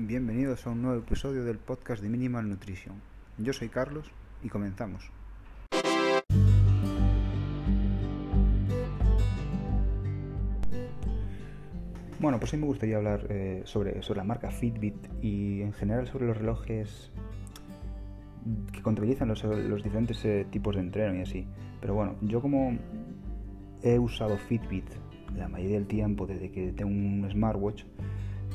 Bienvenidos a un nuevo episodio del podcast de Minimal Nutrition. Yo soy Carlos y comenzamos. Bueno, pues hoy me gustaría hablar eh, sobre, sobre la marca Fitbit y en general sobre los relojes que contabilizan los, diferentes eh, tipos de entreno y así. Pero bueno, yo como he usado Fitbit la mayoría del tiempo desde que tengo un smartwatch,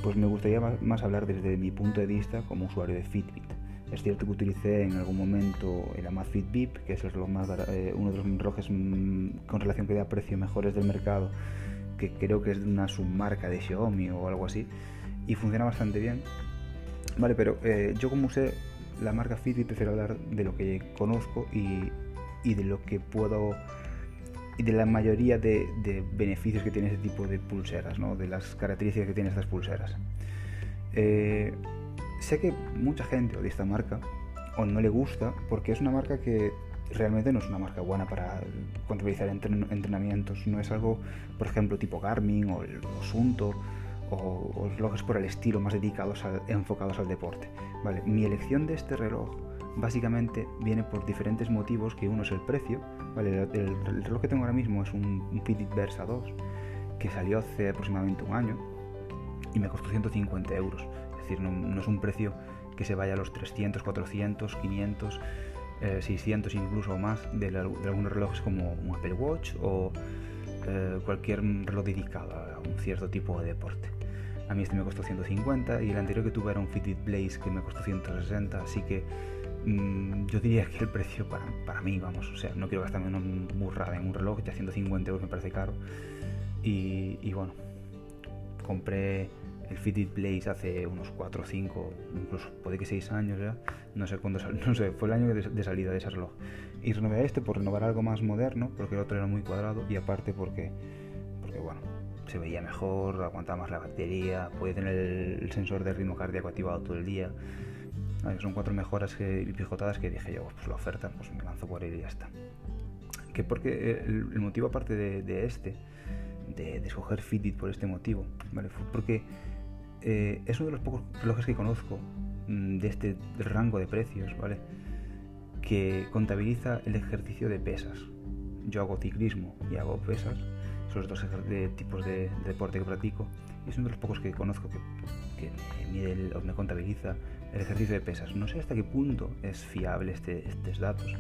pues me gustaría más hablar desde mi punto de vista como usuario de Fitbit. Es cierto que utilicé en algún momento el Amazfit VIP, que es el reloj más, eh, uno de los relojes mm, con relación que da precio mejores del mercado, que creo que es de una submarca de Xiaomi o algo así, y funciona bastante bien. Vale, pero eh, yo como usé la marca Fitbit prefiero hablar de lo que conozco y, y de lo que puedo y de la mayoría de, beneficios que tiene este tipo de pulseras, ¿no? de las características que tienen estas pulseras. Eh, sé que mucha gente odia esta marca o no le gusta porque es una marca que realmente no es una marca buena para contabilizar entrenamientos, no es algo, por ejemplo, tipo Garmin o el Asunto o, relojes por el estilo más dedicados, enfocados al deporte. Vale, mi elección de este reloj básicamente viene por diferentes motivos, que uno es el precio, ¿vale? el, el, reloj que tengo ahora mismo es un, un Fitbit Versa 2, que salió hace aproximadamente un año y me costó 150 euros, es decir, no, es un precio que se vaya a los 300, 400, 500, eh, 600 incluso más de, algunos relojes como un Apple Watch o eh, cualquier reloj dedicado a un cierto tipo de deporte. A mí este me costó 150 y el anterior que tuve era un Fitbit Blaze que me costó 160, así que yo diría que el precio para, para, mí, vamos, o sea, no quiero gastarme una burrada en un reloj, ya 150 euros me parece caro. Y, bueno, compré el Fitbit Blaze hace unos 4 o 5, incluso puede que 6 años ya, no sé cuándo, no sé, fue el año de, de salida de ese reloj. Y renové este por renovar algo más moderno, porque el otro era muy cuadrado y aparte porque, porque bueno, se veía mejor, aguantaba más la batería, podía tener el sensor de ritmo cardíaco activado todo el día. Son cuatro mejoras que, pijotadas que dije yo, pues la oferta, pues me lanzo por él y ya está. Que porque el, el motivo aparte de, de este, de, de, escoger Fitbit por este motivo, ¿vale? Fue porque eh, es uno de los pocos relojes que conozco mmm, de este rango de precios, ¿vale? Que contabiliza el ejercicio de pesas. Yo hago ciclismo y hago pesas, son los dos de tipos de, de, deporte que practico, y es uno de los pocos que conozco que, que mide el, me contabiliza el ejercicio de pesas. No sé hasta qué punto es fiable este, estos datos,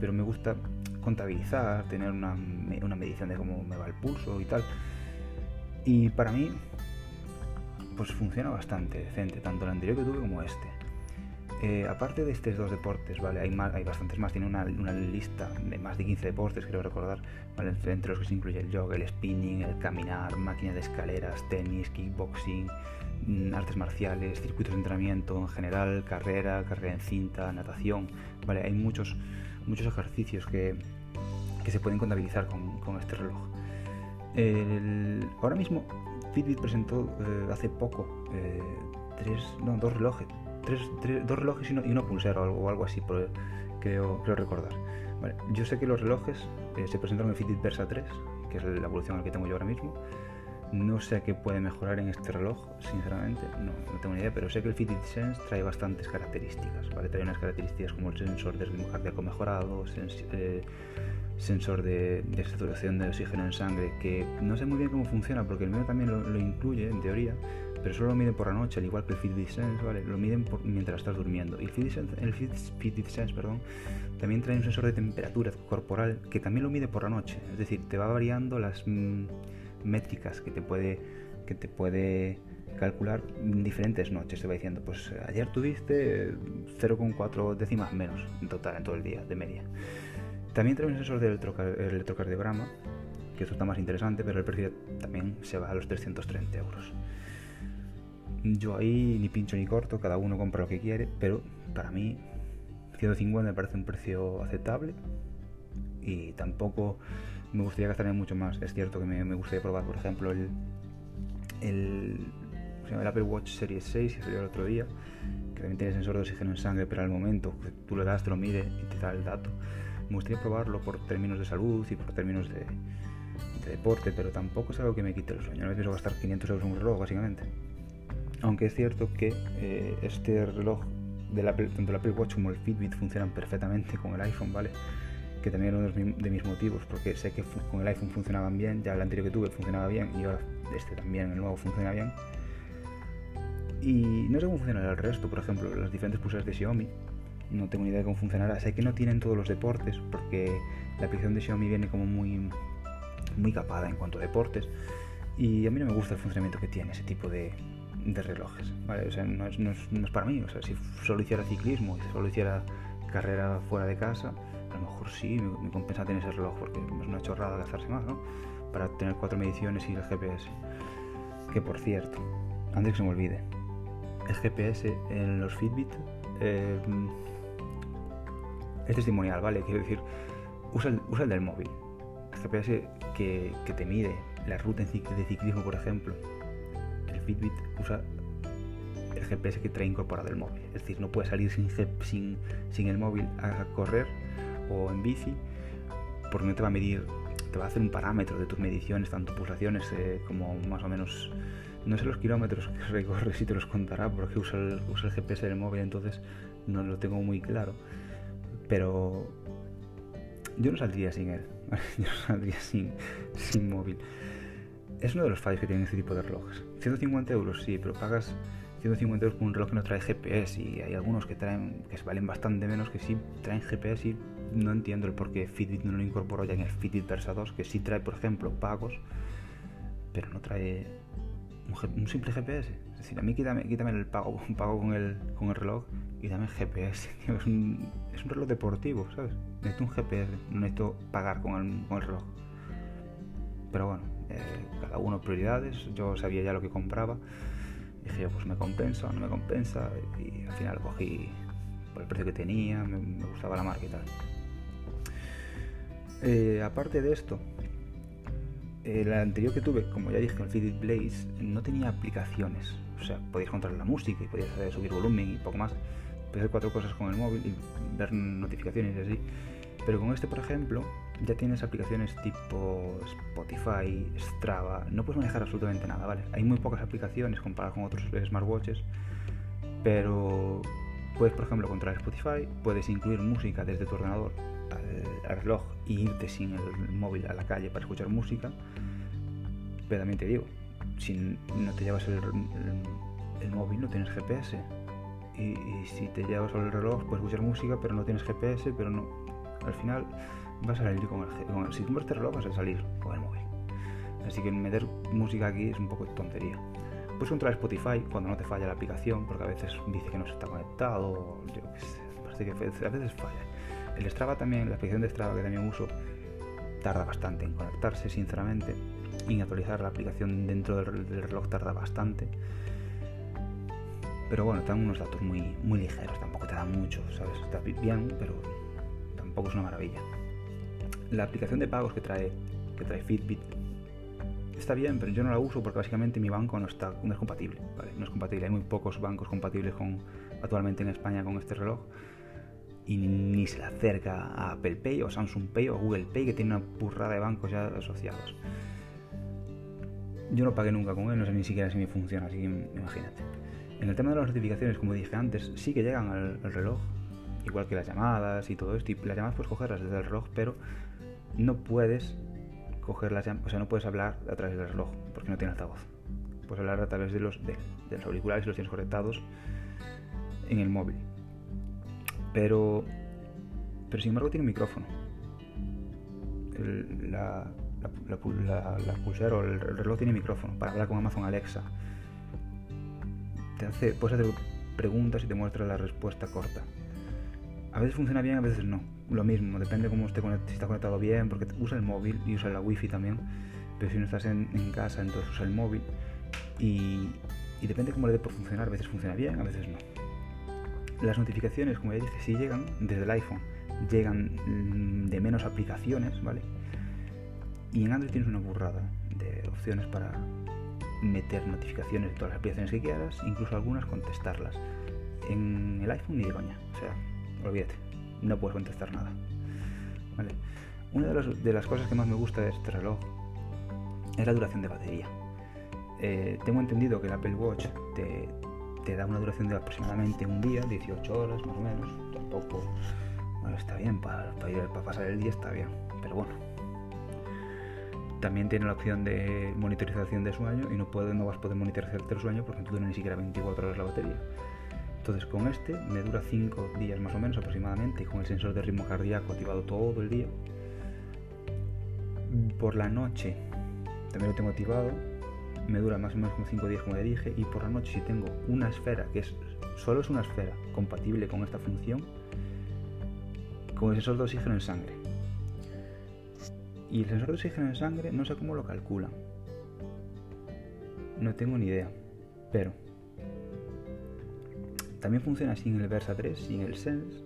pero me gusta contabilizar, tener una, una medición de cómo me va el pulso y tal. Y para mí, pues funciona bastante decente, tanto el anterior que tuve como este. Eh, aparte de estos dos deportes, ¿vale? Hay, más, bastantes más, tiene una, lista de más de 15 deportes, creo recordar, entre los que se incluye el yoga, el spinning, el caminar, máquina de escaleras, tenis, kickboxing, mm, artes marciales, circuitos de entrenamiento en general, carrera, carrera en cinta, natación, ¿vale? Hay muchos, muchos ejercicios que, que se pueden contabilizar con, este reloj. El, ahora mismo Fitbit presentó eh, hace poco eh, tres, no, dos relojes, tres, tres, dos relojes y, no, y una pulsera o algo, o algo así, por, creo, creo recordar. Vale, yo sé que los relojes eh, se presentaron en Fitbit Versa 3, que es la evolución al que tengo yo ahora mismo. No sé qué puede mejorar en este reloj, sinceramente, no, no, tengo ni idea, pero sé que el Fitbit Sense trae bastantes características, ¿vale? Trae unas características como el sensor de ritmo cardíaco mejorado, sens eh, sensor de, de, saturación de oxígeno en sangre, que no sé muy bien cómo funciona, porque el mío también lo, lo incluye, en teoría, pero solo lo miden por la noche, al igual que el Fitbit Sense, ¿vale? Lo miden por, mientras estás durmiendo. Y el Fitbit Sense, el Fitbit Sense perdón, también trae un sensor de temperatura corporal que también lo mide por la noche, es decir, te va variando las mmm, métricas que te puede que te puede calcular en diferentes noches. Te va diciendo, pues ayer tuviste 0,4 décimas menos en total en todo el día de media. También trae un sensor de electrocardiograma, que esto está más interesante, pero el precio también se va a los 330 euros. Yo ahí ni pincho ni corto, cada uno compra lo que quiere, pero para mí 150 me parece un precio aceptable y tampoco me gustaría gastarme mucho más. Es cierto que me, me gustaría probar, por ejemplo, el, el, el Apple Watch Series 6 que salió el otro día, que también tiene sensor de oxígeno en sangre, pero al momento tú lo das, te lo mide y te da el dato. Me gustaría probarlo por términos de salud y por términos de, de deporte, pero tampoco es algo que me quite el sueño. No me pienso gastar 500 euros en un reloj, básicamente. Aunque es cierto que eh, este reloj, de la, tanto el Apple Watch como el Fitbit funcionan perfectamente con el iPhone, ¿vale? Que también era uno de mis motivos, porque sé que con el iPhone funcionaban bien, ya el anterior que tuve funcionaba bien y ahora este también, el nuevo, funciona bien. Y no sé cómo funciona el resto, por ejemplo, las diferentes pulseras de Xiaomi. No tengo ni idea de cómo funcionará. Sé que no tienen todos los deportes, porque la aplicación de Xiaomi viene como muy, muy capada en cuanto a deportes. Y a mí no me gusta el funcionamiento que tiene ese tipo de, de relojes. ¿vale? O sea, no es, no, es, para mí. O sea, si solo hiciera ciclismo y solo hiciera carrera fuera de casa, a lo mejor sí me, compensa tener ese reloj porque es una chorrada gastarse más, ¿no? Para tener cuatro mediciones y el GPS. Que por cierto, antes que se me olvide, el GPS en los Fitbit eh, es testimonial, ¿vale? Quiero decir, usa el, usa el del móvil. El GPS que, que te mide la ruta de ciclismo, por ejemplo, Fitbit usa el GPS que trae incorporado el móvil. Es decir, no puedes salir sin, sin, sin el móvil a correr o en bici porque no te va a medir, te va a hacer un parámetro de tus mediciones, tanto pulsaciones eh, como más o menos, no sé los kilómetros que recorre si te los contará porque usa el, usa el GPS del móvil, entonces no lo tengo muy claro. Pero yo no saldría sin él, yo no saldría sin, sin móvil. Es uno de los fallos que tienen este tipo de relojes. 150 euros, sí, pero pagas 150 euros por un reloj que no trae GPS y hay algunos que traen que valen bastante menos que sí traen GPS y no entiendo el por qué Fitbit no lo incorporó ya en el Fitbit Versa 2 que sí trae por ejemplo pagos pero no trae un, simple GPS es decir a mí quítame, quítame el pago, pago con el, con el reloj y dame GPS es, un, es un reloj deportivo ¿sabes? necesito un GPS no necesito pagar con el, con el reloj pero bueno eh, cada uno prioridades yo sabía ya lo que compraba dije pues me compensa o no me compensa y al final cogí por el precio que tenía, me, gustaba la marca y tal. Eh, aparte de esto, el anterior que tuve, como ya dije, el Fitbit Blaze, no tenía aplicaciones. O sea, podías controlar la música y podías subir volumen y poco más. Podías hacer cuatro cosas con el móvil y ver notificaciones y así. Pero con este, por ejemplo, ya tienes aplicaciones tipo Spotify, Strava, no puedes manejar absolutamente nada, ¿vale? Hay muy pocas aplicaciones comparadas con otros smartwatches, pero puedes, por ejemplo, controlar Spotify, puedes incluir música desde tu ordenador al, reloj y irte sin el móvil a la calle para escuchar música, pero también te digo, si no te llevas el, móvil no tienes GPS. Y, si te llevas el reloj puedes escuchar música, pero no tienes GPS, pero no. Al final vas a salir con el, si compras este reloj vas a salir con el móvil. Así que meter música aquí es un poco tontería. Puedes controlar Spotify cuando no te falla la aplicación, porque a veces dice que no se está conectado, yo qué sé, a veces falla. El Strava también, la aplicación de Strava que también uso, tarda bastante en conectarse, sinceramente, y actualizar la aplicación dentro del, reloj tarda bastante. Pero bueno, dan unos datos muy, muy ligeros, tampoco te dan mucho, ¿sabes? Está bien, pero tampoco es una maravilla la aplicación de pagos que trae, que trae Fitbit está bien, pero yo no la uso porque básicamente mi banco no, está, no es compatible. No es compatible. Hay muy pocos bancos compatibles con, actualmente en España con este reloj. Y ni, se le acerca a Apple Pay o Samsung Pay o Google Pay que tiene una burrada de bancos ya asociados. Yo no pagué nunca con él, no sé ni siquiera si me funciona, así que imagínate. En el tema de las notificaciones, como dije antes, sí que llegan al, al reloj, igual que las llamadas y todo esto. Y las llamadas puedes cogerlas desde el reloj, pero no puedes coger las o sea, no puedes hablar a través del reloj porque no tiene altavoz. Puedes hablar a través de los, de, los auriculares si los tienes conectados en el móvil. Pero, pero sin embargo tiene un micrófono. la, la, pulsera o el, reloj tiene micrófono para hablar con Amazon Alexa. Te hace, puedes hacer preguntas y te muestra la respuesta corta. A veces funciona bien, a veces no. Lo mismo, depende cómo esté conectado, si está conectado bien, porque usa el móvil y usa la wifi también. Pero si no estás en, casa, entonces usa el móvil. Y, depende cómo le dé por funcionar. A veces funciona bien, a veces no. Las notificaciones, como ya dije, si llegan desde el iPhone, llegan mm, de menos aplicaciones, ¿vale? Y en Android tienes una burrada de opciones para meter notificaciones de todas las aplicaciones que quieras, incluso algunas contestarlas. En el iPhone ni de coña, o sea, olvídate, no puedes contestar nada. Una de, las cosas que más me gusta de este reloj es la duración de batería. Eh, tengo entendido que el Apple Watch te, da una duración de aproximadamente un día, 18 horas más o menos. Tampoco, bueno, está bien, para, para, para pasar el día está bien, pero bueno. También tiene la opción de monitorización de sueño y no, puede, no vas a poder monitorizar el sueño porque no dura ni siquiera 24 horas la batería. Entonces con este me dura 5 días más o menos aproximadamente y con el sensor de ritmo cardíaco activado todo el día. Por la noche también lo tengo activado, me dura más o menos como 5 días como le dije y por la noche si tengo una esfera que es solo es una esfera compatible con esta función con el sensor de oxígeno en sangre. Y el sensor de oxígeno en sangre no sé cómo lo calculan. No tengo ni idea. Pero también funciona sin el Versa 3, sin el Sense,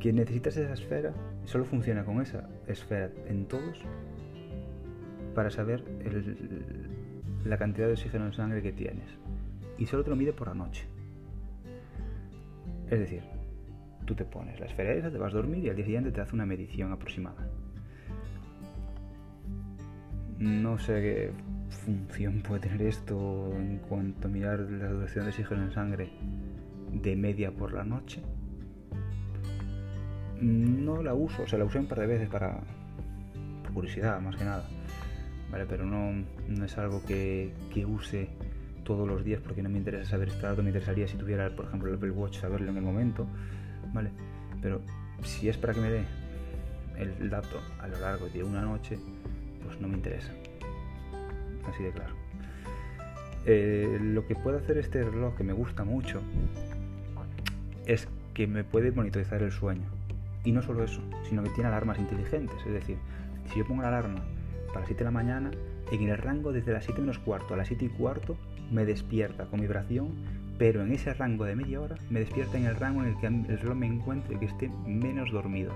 que necesitas esa esfera solo funciona con esa esfera en todos para saber la cantidad de oxígeno en sangre que tienes. Y solo te lo mide por la noche. Es decir, tú te pones la esfera esa, te vas a dormir y al día siguiente te hace una medición aproximada. No sé qué función puede tener esto en cuanto a mirar la duración de oxígeno en sangre de media por la noche? No la uso, o sea, la usé un par de veces para curiosidad, más que nada. ¿Vale? Pero no, no es algo que, que, use todos los días porque no me interesa saber este dato, me interesaría si tuviera, por ejemplo, el Apple Watch, saberlo en el momento, ¿vale? Pero si es para que me dé el dato a lo largo de una noche, pues no me interesa así de claro. Eh, lo que puede hacer este reloj que me gusta mucho es que me puede monitorizar el sueño. Y no solo eso, sino que tiene alarmas inteligentes. Es decir, si yo pongo la alarma para las 7 de la mañana, en el rango desde las 7 menos cuarto a las 7 y cuarto me despierta con vibración, pero en ese rango de media hora me despierta en el rango en el que el reloj me encuentre que esté menos dormido.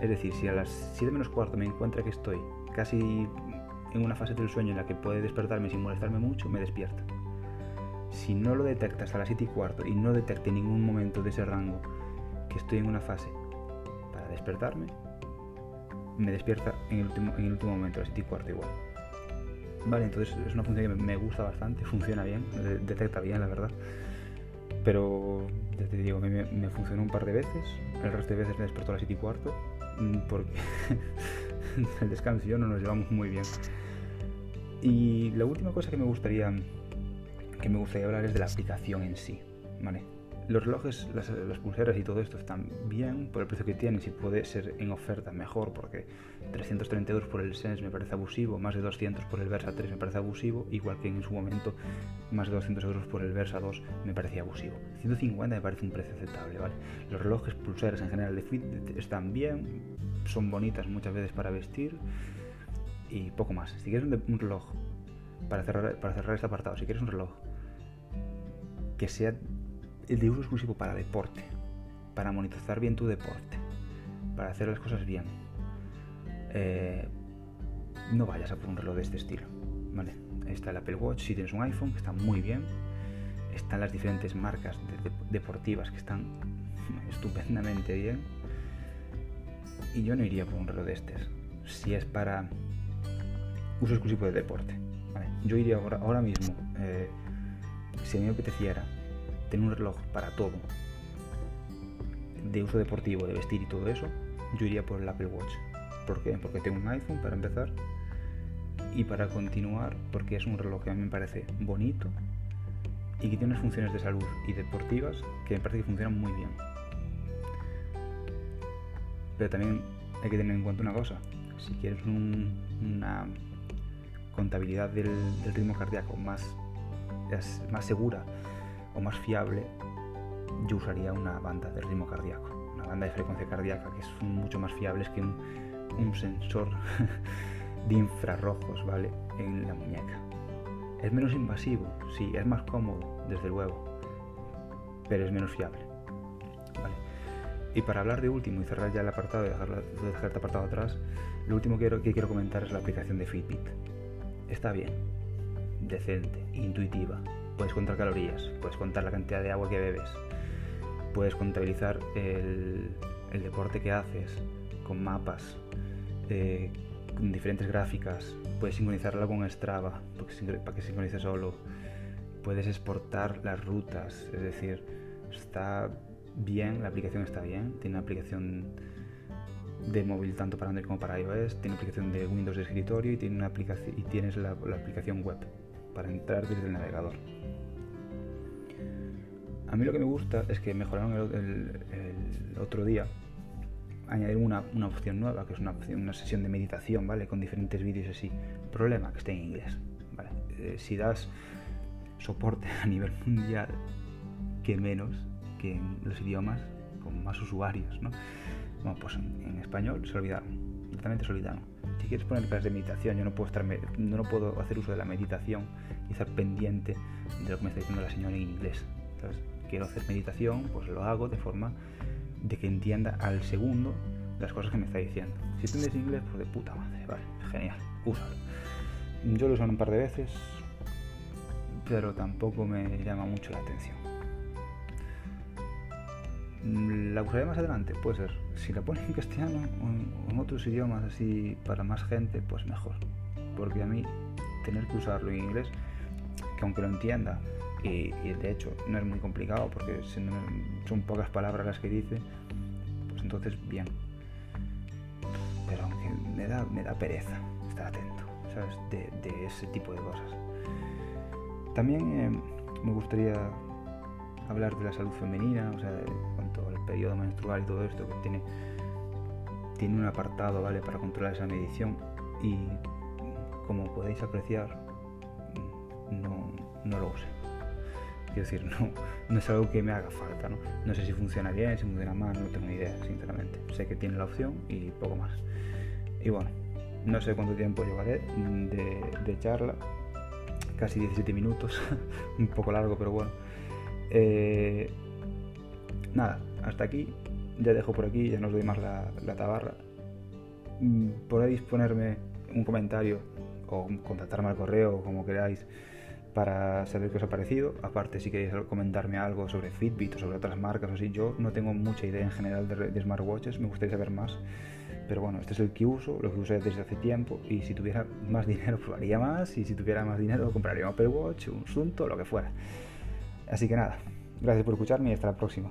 Es decir, si a las 7 menos cuarto me encuentra que estoy casi en una fase del sueño en la que puede despertarme sin molestarme mucho, me despierta. Si no lo detecta hasta las 7 y cuarto y no detecte en ningún momento de ese rango que estoy en una fase para despertarme, me despierta en el último, en el último momento, a las 7 y cuarto igual. Vale, entonces es una función que me gusta bastante, funciona bien, detecta bien, la verdad. Pero, ya te digo, me, me funcionó un par de veces, el resto de veces me despertó a las 7 y cuarto, mm, porque el descanso y yo no nos llevamos muy bien. Y la última cosa que me gustaría que me gustaría hablar es de la aplicación en sí, ¿vale? Los relojes, las, pulseras y todo esto están bien por el precio que tienen, si puede ser en oferta mejor, porque 330 euros por el Sense me parece abusivo, más de 200 por el Versa 3 me parece abusivo, igual que en su momento más de 200 euros por el Versa 2 me parecía abusivo. 150 me parece un precio aceptable, ¿vale? Los relojes, pulseras en general de Fitbit están bien, son bonitas muchas veces para vestir, y poco más. Si quieres un, reloj, para cerrar, para cerrar este apartado, si quieres un reloj que sea de uso exclusivo para deporte, para monitorizar bien tu deporte, para hacer las cosas bien, eh, no vayas a por un reloj de este estilo. ¿vale? Está el Apple Watch, si tienes un iPhone, que está muy bien. Están las diferentes marcas deportivas que están estupendamente bien. Y yo no iría por un reloj de estos. Si es para uso exclusivo de deporte. Yo iría ahora, ahora mismo, eh, si a mí me apeteciera tener un reloj para todo, de uso deportivo, de vestir y todo eso, yo iría por el Apple Watch. ¿Por qué? Porque tengo un iPhone para empezar y para continuar porque es un reloj que a mí me parece bonito y que tiene unas funciones de salud y deportivas que me parece que funcionan muy bien. Pero también hay que tener en cuenta una cosa. Si quieres una contabilidad del, ritmo cardíaco más, más segura o más fiable, yo usaría una banda de ritmo cardíaco, una banda de frecuencia cardíaca que es mucho más fiable que un, un sensor de infrarrojos, ¿vale? En la muñeca. Es menos invasivo, sí, es más cómodo, desde luego, pero es menos fiable. ¿vale? Y para hablar de último y cerrar ya el apartado y dejar, dejar este apartado atrás, lo último que quiero, que quiero comentar es la aplicación de Fitbit está bien, decente, intuitiva. Puedes contar calorías, puedes contar la cantidad de agua que bebes, puedes contabilizar el, deporte que haces con mapas, eh, con diferentes gráficas, puedes sincronizarla con Strava para que sincronice solo, puedes exportar las rutas, es decir, está bien, la aplicación está bien, tiene una aplicación de móvil tanto para Android como para iOS, tiene aplicación de Windows de escritorio y, tiene una aplicación, y tienes la, aplicación web para entrar desde el navegador. A mí lo que me gusta es que mejoraron el, otro día, añadieron una, una, opción nueva, que es una, una sesión de meditación, ¿vale? Con diferentes vídeos así. Problema, que esté en inglés, ¿vale? Eh, si das soporte a nivel mundial, que menos que en los idiomas con más usuarios, ¿no? Bueno, pues en, español se olvidaron, directamente se olvidaron. Si quieres poner clases de meditación, yo no puedo, estar, no puedo hacer uso de la meditación y estar pendiente de lo que me está diciendo la señora en inglés. Entonces, quiero hacer meditación, pues lo hago de forma de que entienda al segundo las cosas que me está diciendo. Si entiendes inglés, pues de puta madre, vale, genial, úsalo. Yo lo uso un par de veces, pero tampoco me llama mucho la atención. La usaré más adelante, puede ser. Si la pones en castellano o en, otros idiomas así para más gente, pues mejor. Porque a mí tener que usarlo en inglés, que aunque lo entienda, y, de hecho no es muy complicado porque son pocas palabras las que dice, pues entonces bien. Pero aunque me da, me da pereza estar atento, ¿sabes? De, ese tipo de cosas. También eh, me gustaría hablar de la salud femenina, o sea, de cuanto al periodo menstrual y todo esto, que tiene, tiene un apartado, ¿vale?, para controlar esa medición y como podéis apreciar, no, no lo usé. Quiero decir, no, no es algo que me haga falta, ¿no? No sé si funciona bien, si funciona mal, no tengo ni idea, sinceramente. Sé que tiene la opción y poco más. Y bueno, no sé cuánto tiempo llevaré de, de charla, casi 17 minutos, un poco largo, pero bueno. Eh, nada, hasta aquí. Ya dejo por aquí, ya no os doy más la, tabarra. Mm, podéis ponerme un comentario o contactarme al correo, como queráis, para saber qué os ha parecido. Aparte, si queréis comentarme algo sobre Fitbit o sobre otras marcas o así, yo no tengo mucha idea en general de, smartwatches, me gustaría saber más. Pero bueno, este es el que uso, lo que usé desde hace tiempo y si tuviera más dinero probaría más y si tuviera más dinero compraría un Apple Watch, un Sunto, lo que fuera. Así que nada, gracias por escucharme y hasta la próxima.